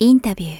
インタビュー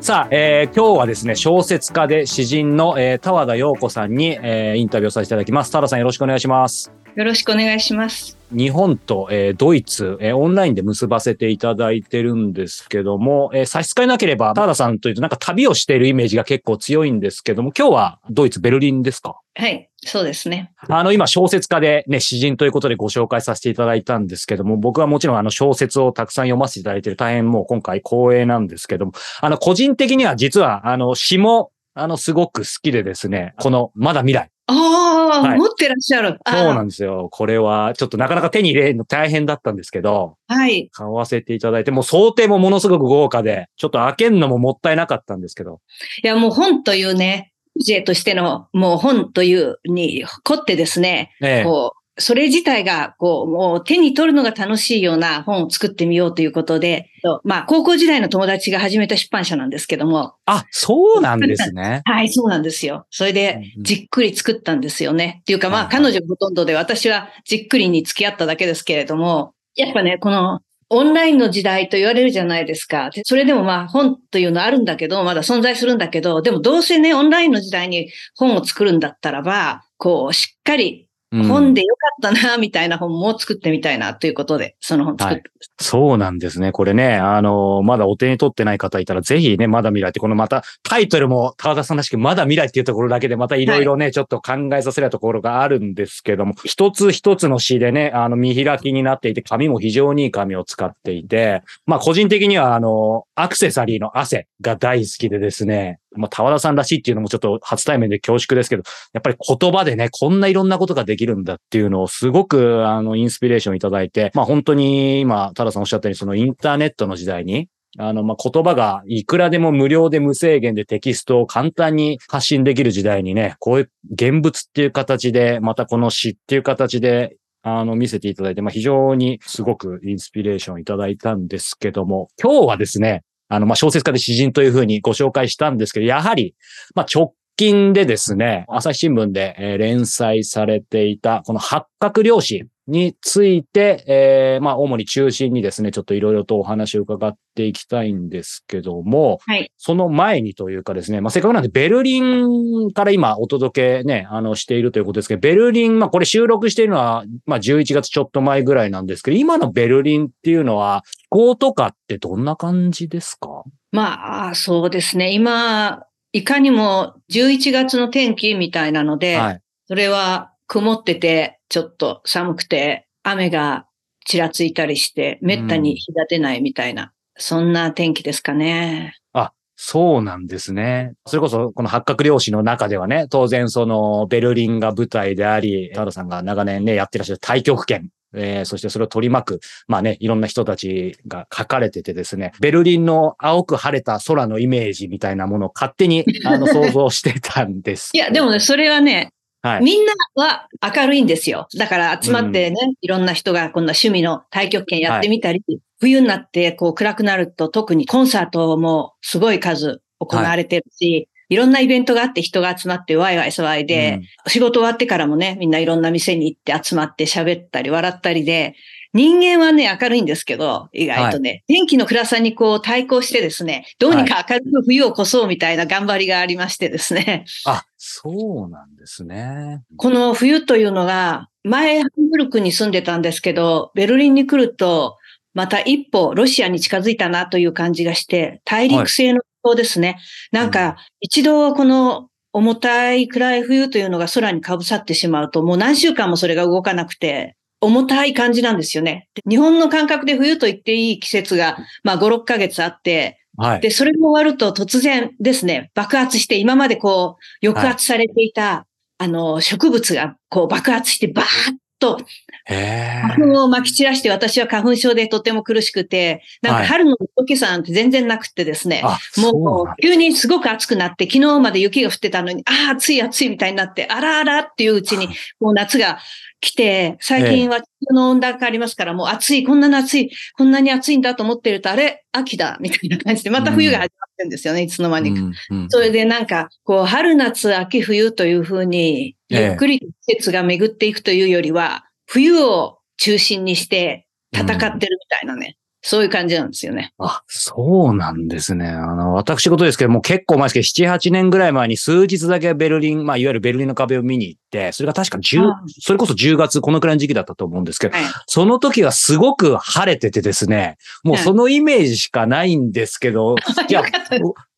さあ、えー今日はですね、小説家で詩人の、えー田和田陽子さんに、えーインタビューをさせていただきます。田和田さんよろしくお願いします。よろしくお願いします。日本と、えードイツ、えーオンラインで結ばせていただいてるんですけども、えー差し支えなければ、田和田さんというとなんか旅をしているイメージが結構強いんですけども、今日はドイツ、ベルリンですか？はい、そうですね。あの、今、小説家でね、詩人ということでご紹介させていただいたんですけども、僕はもちろんあの小説をたくさん読ませていただいている大変もう今回光栄なんですけども、あの、個人的には実は、あの、詩も、あの、すごく好きでですね、この、まだ未来。ああ、はい持ってらっしゃる。そうなんですよ。これは、ちょっとなかなか手に入れるの大変だったんですけど、はい。買わせていただいて、もう想定もものすごく豪華で、ちょっと開けるのももったいなかったんですけど、いや、もう本というね、ジェとしての、もう本というに凝ってですね、ええこう、それ自体が、こう、もう手に取るのが楽しいような本を作ってみようということで、まあ、高校時代の友達が始めた出版社なんですけども、あ、そうなんですね。はい、そうなんですよ。それで、うんうんじっくり作ったんですよね。っていうか、まあ、彼女がほとんどで、私はじっくりに付き合っただけですけれども、やっぱね、この、オンラインの時代と言われるじゃないですか。でそれでもまあ本というのあるんだけど、まだ存在するんだけど、でもどうせね、オンラインの時代に本を作るんだったらば、こう、しっかりうん本でよかったな、みたいな本も作ってみたいなということで、その本作ってそうなんですね。これね、あの、まだお手に取ってない方いたら、ぜひね、まだ未来って、このまたタイトルも高田さんらしく、まだ未来っていうところだけで、またいろいろね、ちょっと考えさせるところがあるんですけども、一つ一つの詩でね、あの、見開きになっていて、紙も非常にいい紙を使っていて、まあ、個人的には、あの、アクセサリーの汗が大好きでですね、まあ、田和田さんらしいっていうのもちょっと初対面で恐縮ですけど、やっぱり言葉でね、こんないろんなことができるんだっていうのをすごく、あの、インスピレーションいただいて、まあ本当に今、タラさんおっしゃったように、そのインターネットの時代に、あの、まあ、言葉がいくらでも無料で無制限でテキストを簡単に発信できる時代にね、こういう現物っていう形で、またこの詩っていう形で、あの、見せていただいて、まあ、非常にすごくインスピレーションいただいたんですけども、今日はですね、あの、まあ、小説家で詩人というふうにご紹介したんですけど、やはり、まあ、直近でですね、朝日新聞でえー連載されていた、この八角漁師について、えーまあ、主に中心にですね、ちょっといろいろとお話を伺っていきたいんですけども、はい。その前にというかですね、まあ、せっかくなんでベルリンから今お届けね、あの、しているということですけど、ベルリン、まあ、これ収録しているのは、まあ、11月ちょっと前ぐらいなんですけど、今のベルリンっていうのは、気候とかってどんな感じですか？まあ、そうですね。今、いかにも11月の天気みたいなので、はい。それは曇ってて、ちょっと寒くて、雨がちらついたりして、めったに日が出ないみたいな、そんな天気ですかね。あ、そうなんですね。それこそ、この八角漁師の中ではね、当然その、ベルリンが舞台であり、田原さんが長年ね、やってらっしゃる太極拳、えーそしてそれを取り巻く、まあね、いろんな人たちが書かれててですね、ベルリンの青く晴れた空のイメージみたいなものを勝手に、あの、想像してたんです いや、でもね、それはね、はい。みんなは明るいんですよ。だから集まってね、いろんな人がこんな趣味の太極拳やってみたり、冬になってこう暗くなると特にコンサートもすごい数行われてるし、い、ろんなイベントがあって人が集まってワイワイ騒いで、仕事終わってからもね、みんないろんな店に行って集まって喋ったり笑ったりで、人間はね、明るいんですけど、意外とね、天気の暗さにこう対抗してですね、どうにか明るく冬を越そうみたいな頑張りがありましてですね。あ、そうなんですね。この冬というのが、前、ハンブルクに住んでたんですけど、ベルリンに来ると、また一歩ロシアに近づいたなという感じがして、大陸性の気候ですね。なんか、一度この重たい暗い冬というのが空にかぶさってしまうと、もう何週間もそれが動かなくて、重たい感じなんですよね。で日本の感覚で冬と言っていい季節が、まあ5、6ヶ月あって、はい。で、それが終わると突然ですね、爆発して、今までこう、抑圧されていた、あの、植物がこう爆発して、バーッとへ花粉を撒き散らして、私は花粉症でとても苦しくて、なんはい。か春の時さなんて全然なくてですね、あ、そうもう急にすごく暑くなって、昨日まで雪が降ってたのに、ああ、暑い暑いみたいになって、あらあらっていううちに、もう夏が来て、最近は地球の温暖化ありますから、もう暑い、こんなに暑い、こんなに暑いんだと思ってると、あれ、秋だ、みたいな感じで、また冬が始まっるんですよね、いつの間にか。それでなんか、こう、春夏秋冬というふうに、ゆっくり季節が巡っていくというよりは、冬を中心にして戦ってるみたいなね。そういう感じなんですよね。あ、そうなんですね。あの、私事ですけども結構前ですけど、7、8年ぐらい前に数日だけベルリン、まあ、いわゆるベルリンの壁を見に行って、それが確か10、それこそ10月、このくらいの時期だったと思うんですけど、はい、その時はすごく晴れててですね、もうそのイメージしかないんですけど、じゃ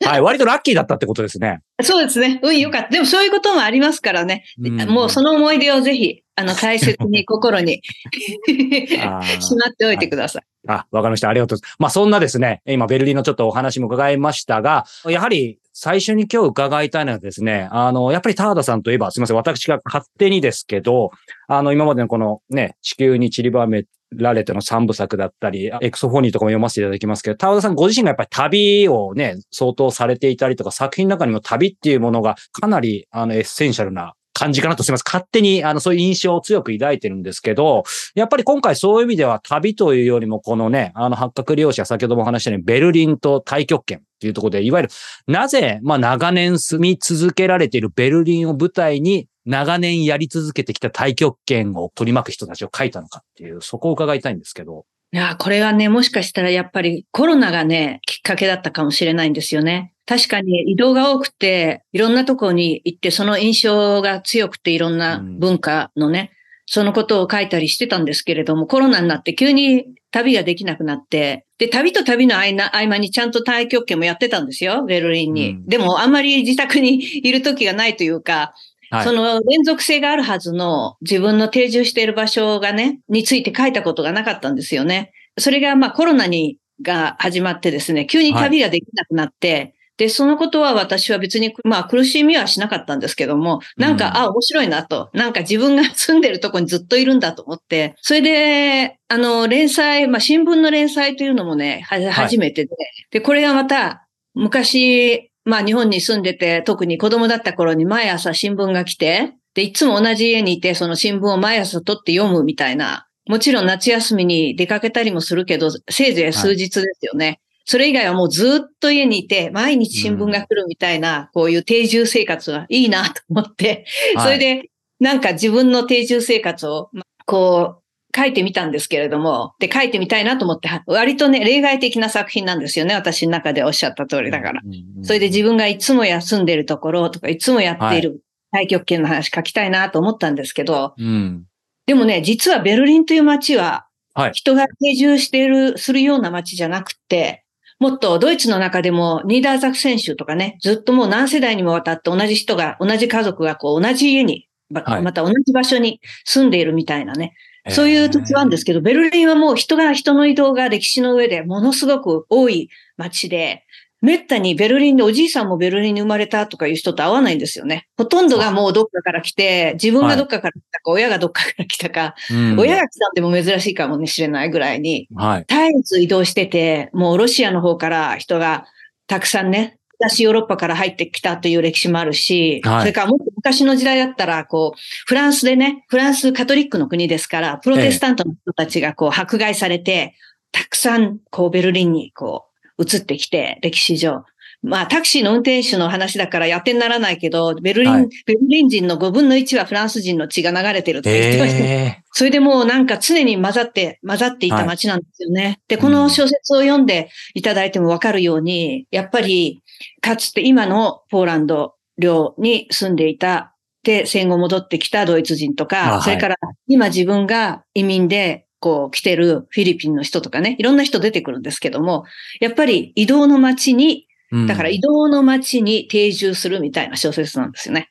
あ、はい、割とラッキーだったってことですね。そうですね。うん、よかった。でもそういうこともありますからね。うん、もうその思い出をぜひ、あの、大切に心に しまっておいてください。あ、わかりました。ありがとうございます。まあ、そんなですね、今、ベルリンのちょっとお話も伺いましたが、やはり、最初に今日伺いたいのはですね、あの、やっぱり田畑さんといえば、すみません、私が勝手にですけど、あの、今までのこのね、地球に散りばめられての三部作だったり、エクソフォニーとかも読ませていただきますけど、多和田さんご自身がやっぱり旅をね、相当されていたりとか、作品の中にも旅っていうものがかなり、あの、エッセンシャルな感じかなとすみません。勝手に、あの、そういう印象を強く抱いてるんですけど、やっぱり今回そういう意味では旅というよりも、このね、あの、白鶴亮翅は先ほども話したように、ベルリンと太極拳っていうところで、いわゆる、なぜ、まあ、長年住み続けられているベルリンを舞台に、長年やり続けてきた太極拳を取り巻く人たちを書いたのかっていう、そこを伺いたいんですけど。いや、これはね、もしかしたらやっぱりコロナがね、きっかけだったかもしれないんですよね。確かに移動が多くて、いろんなところに行って、その印象が強くて、いろんな文化のね、うん、そのことを書いたりしてたんですけれども、コロナになって急に旅ができなくなって、で、旅と旅の合間にちゃんと太極拳もやってたんですよ、ベルリンに。うん、でも、あんまり自宅にいる時がないというか、はい、その連続性があるはずの自分の定住している場所がね、について書いたことがなかったんですよね。それがまあコロナにが始まってですね、急に旅ができなくなって、はいで、そのことは私は別に、まあ苦しみはしなかったんですけども、なんか、うん、あ、面白いなと。なんか自分が住んでるとこにずっといるんだと思って、それで、あの、連載、まあ新聞の連載というのもね、初めてで、はい、で、これがまた、昔、まあ日本に住んでて、特に子供だった頃に毎朝新聞が来て、で、いつも同じ家にいて、その新聞を毎朝取って読むみたいな、もちろん夏休みに出かけたりもするけど、せいぜい数日ですよね。はいそれ以外はもうずっと家にいて、毎日新聞が来るみたいな、こういう定住生活はいいなと思って、それで、なんか自分の定住生活を、こう、書いてみたんですけれども、で、書いてみたいなと思って、割とね、例外的な作品なんですよね。私の中でおっしゃった通りだから。それで自分がいつも休んでるところとか、いつもやっている太極拳の話書きたいなと思ったんですけど、うん、でもね、実はベルリンという街は、人が定住している、するような街じゃなくて、もっとドイツの中でもニーダーザク選手とかね、ずっともう何世代にもわたって同じ人が、同じ家族がこう同じ家に、また同じ場所に住んでいるみたいなね。そういう土地なんですけど、ベルリンはもう人が、人の移動が歴史の上でものすごく多い街で、めったにベルリンでおじいさんもベルリンに生まれたとかいう人と会わないんですよね。ほとんどがもうどっかから来て、自分がどっかから来たか、はい、親がどっかから来たか、うん、親が来たんでも珍しいかもしれないぐらいに、はい、絶えず移動してて、もうロシアの方から人がたくさんね、東ヨーロッパから入ってきたという歴史もあるし、はい、それからもっと昔の時代だったら、こう、フランスでね、フランスカトリックの国ですから、プロテスタントの人たちがこう迫害されて、たくさんこうベルリンにこう移ってきて、歴史上。まあ、タクシーの運転手の話だからやってにならないけど、ベルリン、はい、ベルリン人の5分の1はフランス人の血が流れてるって言ってました。それでもうなんか常に混ざって、混ざっていた街なんですよね。はい、で、この小説を読んでいただいてもわかるように、やっぱり、かつて今のポーランド領に住んでいた、で、戦後戻ってきたドイツ人とか、それから今自分が移民でこう来てるフィリピンの人とかね、いろんな人出てくるんですけども、やっぱり移動の街にだから移動の街に定住するみたいな小説なんですよね。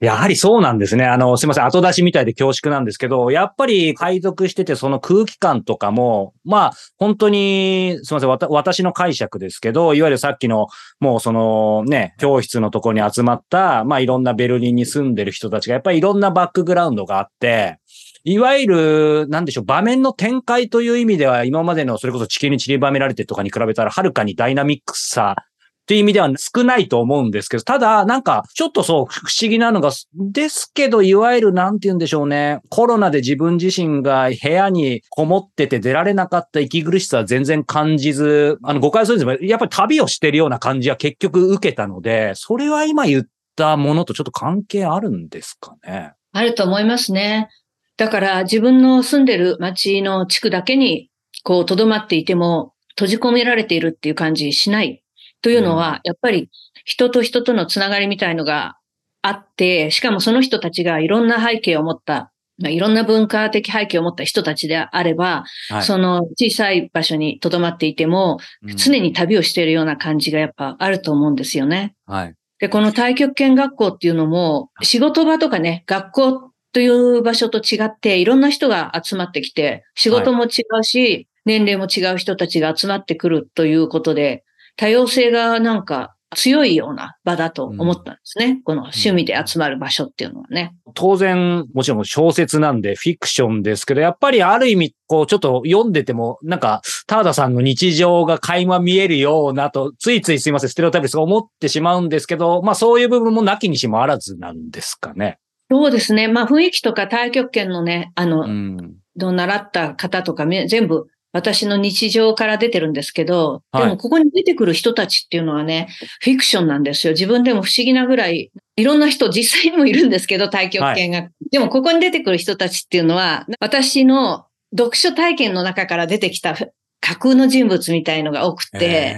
やはりそうなんですね。あの、すいません。後出しみたいで恐縮なんですけど、やっぱり配属しててその空気感とかも、まあ、本当に、すいません。私の解釈ですけど、いわゆるさっきの、もうそのね、教室のところに集まった、まあいろんなベルリンに住んでる人たちが、やっぱりいろんなバックグラウンドがあって、いわゆる、なんでしょう、場面の展開という意味では、今までのそれこそ地球に散りばめられてとかに比べたら、はるかにダイナミックさっていう意味では少ないと思うんですけど、ただ、なんか、ちょっとそう、不思議なのが、ですけど、いわゆる、なんて言うんでしょうね。コロナで自分自身が部屋にこもってて出られなかった息苦しさは全然感じず、あの、誤解するんですけど、やっぱり旅をしてるような感じは結局受けたので、それは今言ったものとちょっと関係あるんですかね？あると思いますね。だから自分の住んでる町の地区だけに、こう、留まっていても、閉じ込められているっていう感じしない。というのは、やっぱり人と人とのつながりみたいのがあって、しかもその人たちがいろんな背景を持った、まあいろんな文化的背景を持った人たちであれば、はい。その小さい場所に留まっていても、うん。常に旅をしているような感じがやっぱあると思うんですよね。はい。で、この太極拳学校っていうのも、仕事場とかね、学校という場所と違って、いろんな人が集まってきて、仕事も違うし、年齢も違う人たちが集まってくるということで、多様性がなんか強いような場だと思ったんですね。この趣味で集まる場所っていうのはね。当然、もちろん小説なんでフィクションですけど、やっぱりある意味、こう、ちょっと読んでても、なんか、田田さんの日常が垣間見えるようなと、ついついすいません、ステレオタイプですが思ってしまうんですけど、まあそういう部分もなきにしもあらずなんですかね。そうですね。まあ雰囲気とか太極拳のね、あの、うん。の習った方とかめ全部私の日常から出てるんですけど、はいでもここに出てくる人たちっていうのはね、フィクションなんですよ。自分でも不思議なぐらい、いろんな人実際にもいるんですけど、太極拳が。でもここに出てくる人たちっていうのは、私の読書体験の中から出てきた架空の人物みたいのが多くて、へ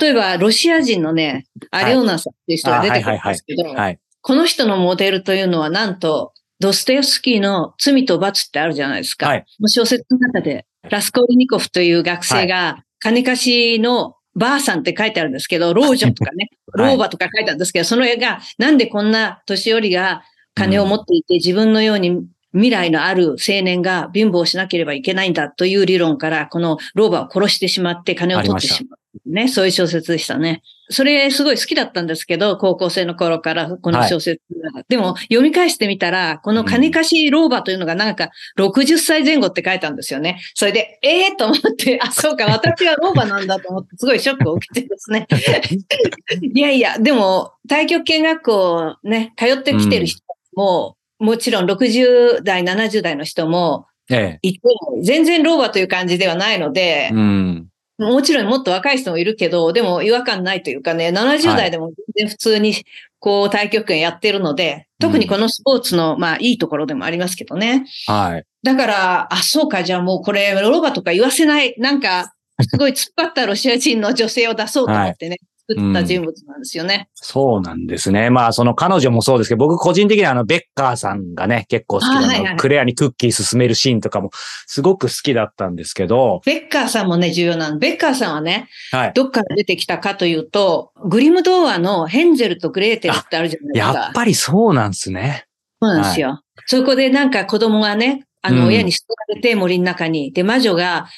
例えばロシア人のね、アリオーナさんっていう人が出てくるんですけど、ーはい。この人のモデルというのはなんと、ドストエフスキーの罪と罰ってあるじゃないですか。はいもう小説の中で、ラスコーリニコフという学生が、金貸しのばあさんって書いてあるんですけど、老女とかね、はい老婆とか書いてあるんですけど、その絵が、なんでこんな年寄りが金を持っていて、自分のように未来のある青年が貧乏しなければいけないんだという理論から、この老婆を殺してしまって金を取ってしまう。ね、そういう小説でしたね。それすごい好きだったんですけど、高校生の頃からこの小説が、でも読み返してみたら、この金貸し老婆というのがなんか60歳前後って書いたんですよね。それで、ええー、と思って、あ、そうか、私は老婆なんだと思って、すごいショックを受けてですね。いやいや、でも、太極拳学校ね、通ってきてる人も、もちろん60代、70代の人もえいて、全然老婆という感じではないのでえ。、うん。もちろんもっと若い人もいるけど、でも違和感ないというかね、70代でも全然普通にこう太極拳やってるので、特にこのスポーツのまあいいところでもありますけどね。はい。だから、あ、そうか、じゃあもうこれ、ロバとか言わせない、なんか、すごい突っ張ったロシア人の女性を出そうと思ってね、作った人物なんですよね。そうなんですね。まあ、その彼女もそうですけど、僕個人的にはあの、ベッカーさんがね、結構好きなの、あはいはいクレアにクッキー進めるシーンとかも、すごく好きだったんですけど、ベッカーさんもね、重要なの。ベッカーさんはね、はい。どっから出てきたかというと、グリム童話のヘンゼルとグレーテルってあるじゃないですか。やっぱりそうなんですね。そうなんですよ。そこでなんか子供がね、あの、うん親に捨てられて森の中に、で、魔女が、あ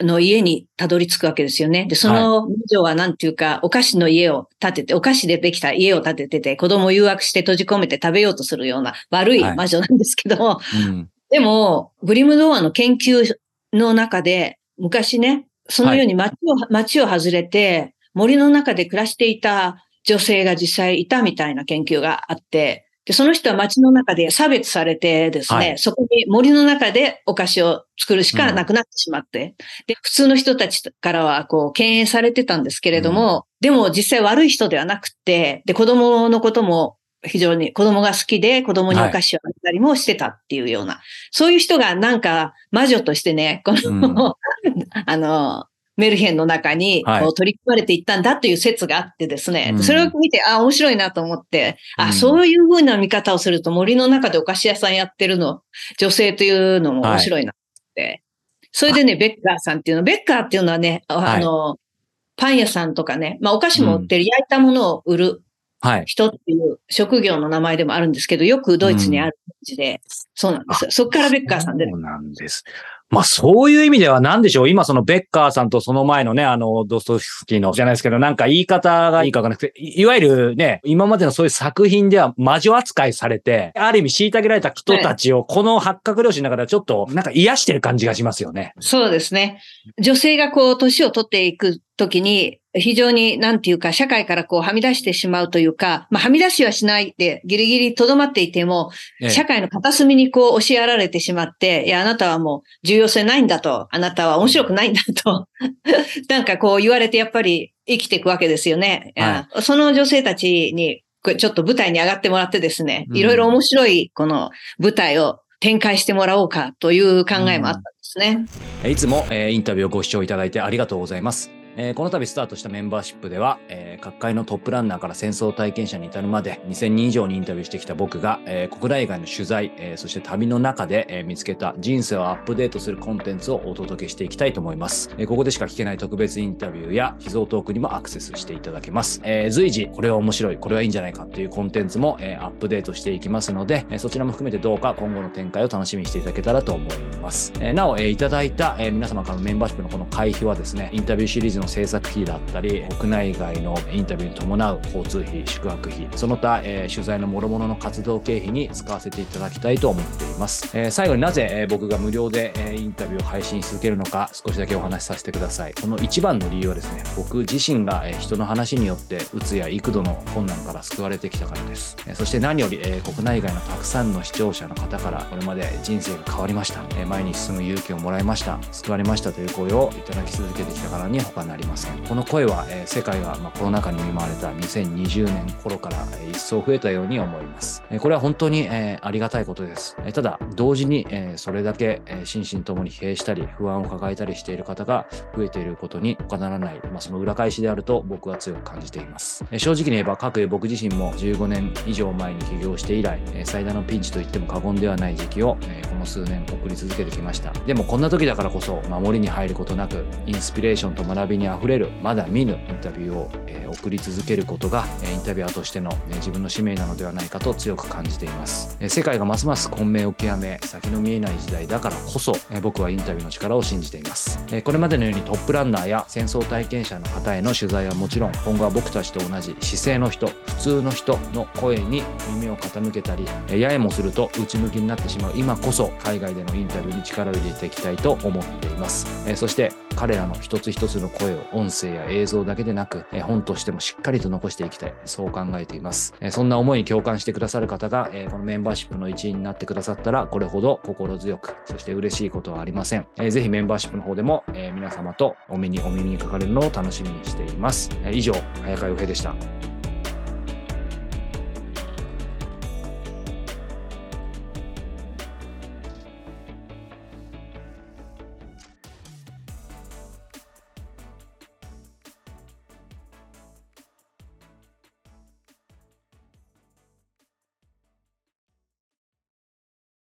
の、家にたどり着くわけですよね。で、その魔女はなんていうか、お菓子の家を建てて、お菓子でできた家を建ててて、子供を誘惑して閉じ込めて食べようとするような悪い魔女なんですけども、うん。でも、グリム童話の研究の中で、昔ね、そのように街を、街を外れて、森の中で暮らしていた女性が実際いたみたいな研究があって、で、その人は街の中で差別されてですね、はい。そこに森の中でお菓子を作るしかなくなってしまって、で、普通の人たちからはこう敬遠されてたんですけれども、でも実際悪い人ではなくて、で、子供のことも非常に子供が好きで子供にお菓子をあげたりもしてたっていうような、そういう人がなんか魔女としてね、この、あの、メルヘンの中にはいこう取り組まれていったんだという説があってですね、うんそれを見て、あ、面白いなと思って、あ、うんそういうふうな見方をすると森の中でお菓子屋さんやってるの、女性というのも面白いなって。それでね、ベッカーさんっていうの、ベッカーっていうのはね、ああの、パン屋さんとかね、まあお菓子も売ってる、焼いたものを売るはい。人っていう職業の名前でもあるんですけど、よくドイツにある感じで、そうなんですよ。そっからベッカーさんで。そうなんです。まあそういう意味では何でしょう今そのベッカーさんとその前のね、あの、ドストエフスキーのじゃないですけど、なんか言い方がいいかわかんなくて、いいわゆるね、今までのそういう作品では魔女扱いされて、ある意味虐げられた人たちをこの八角漁師の中ではちょっとなんか癒してる感じがしますよね。そうですね。女性がこう、年を取っていく時に、非常に、なんていうか、社会からこう、はみ出してしまうというか、まあ、はみ出しはしないで、ギリギリ留まっていても、社会の片隅にこう、押しやられてしまって、いや、あなたはもう、重要性ないんだと、あなたは面白くないんだと、なんかこう言われて、やっぱり生きていくわけですよね。はい、その女性たちに、ちょっと舞台に上がってもらってですね、いろいろ面白い、この舞台を展開してもらおうかという考えもあったんですね。いつも、えー、インタビューをご視聴いただいてありがとうございます。えー、この度スタートしたメンバーシップでは、えー、各界のトップランナーから戦争体験者に至るまで2000人以上にインタビューしてきた僕が、えー、国内外の取材、えそして旅の中で、え見つけた人生をアップデートするコンテンツをお届けしていきたいと思います。えここでしか聞けない特別インタビューや秘蔵トークにもアクセスしていただけます。え随時これは面白い、これはいいんじゃないかっていうコンテンツも、えアップデートしていきますので、えそちらも含めてどうか今後の展開を楽しみにしていただけたらと思います。えなお、えいただいた、え皆様からのメンバーシップのこの会費はですね、インタビューシリーズの制作費だったり国内外のインタビューに伴う交通費宿泊費その他、えー、取材の諸々の活動経費に使わせていただきたいと思っています、えー、最後になぜ、えー、僕が無料で、えインタビューを配信し続けるのか少しだけお話しさせてください。この一番の理由はですね僕自身が、え人の話によってうつや幾度の困難から救われてきたからです、えそして何より、え国内外のたくさんの視聴者の方からこれまで人生が変わりました、え前に進む勇気をもらいました。救われましたという声をいただき続けてきたからに他なりませんこの声は、え世界が、まコロナ禍に見舞われた2020年頃から、え一層増えたように思います。えこれは本当に、えありがたいことです。えただ、同時に、えそれだけ、え心身ともに疲弊したり、不安を抱えたりしている方が増えていることに他ならない、まあ、その裏返しであると僕は強く感じています。え正直に言えば、各僕自身も15年以上前に起業して以来、え最大のピンチと言っても過言ではない時期を、えこの数年送り続けてきました。でもこんな時だからこそ、守りに入ることなく、インスピレーションと学びに溢れる、まだ見ぬインタビューを、え送り続けることが、えインタビュアーとしての、自分の使命なのではないかと強く感じています。え世界がますます混迷を極め、先の見えない時代だからこそ、え僕はインタビューの力を信じています。えこれまでのようにトップランナーや戦争体験者の方への取材はもちろん、今後は僕たちと同じ姿勢の人、普通の人の声に耳を傾けたり、えややもすると内向きになってしまう今こそ、海外でのインタビューに力を入れていきたいと思っています。えそして彼らの一つ一つの声を音声や映像だけでなく、え本としてもしっかりと残していきたい。そう考えています。えそんな思いに共感してくださる方が、えこのメンバーシップの一員になってくださったら、これほど心強く、そして嬉しいことはありません。えぜひメンバーシップの方でも、え皆様とお目にお耳にかかれるのを楽しみにしています。え以上、早川洋平でした。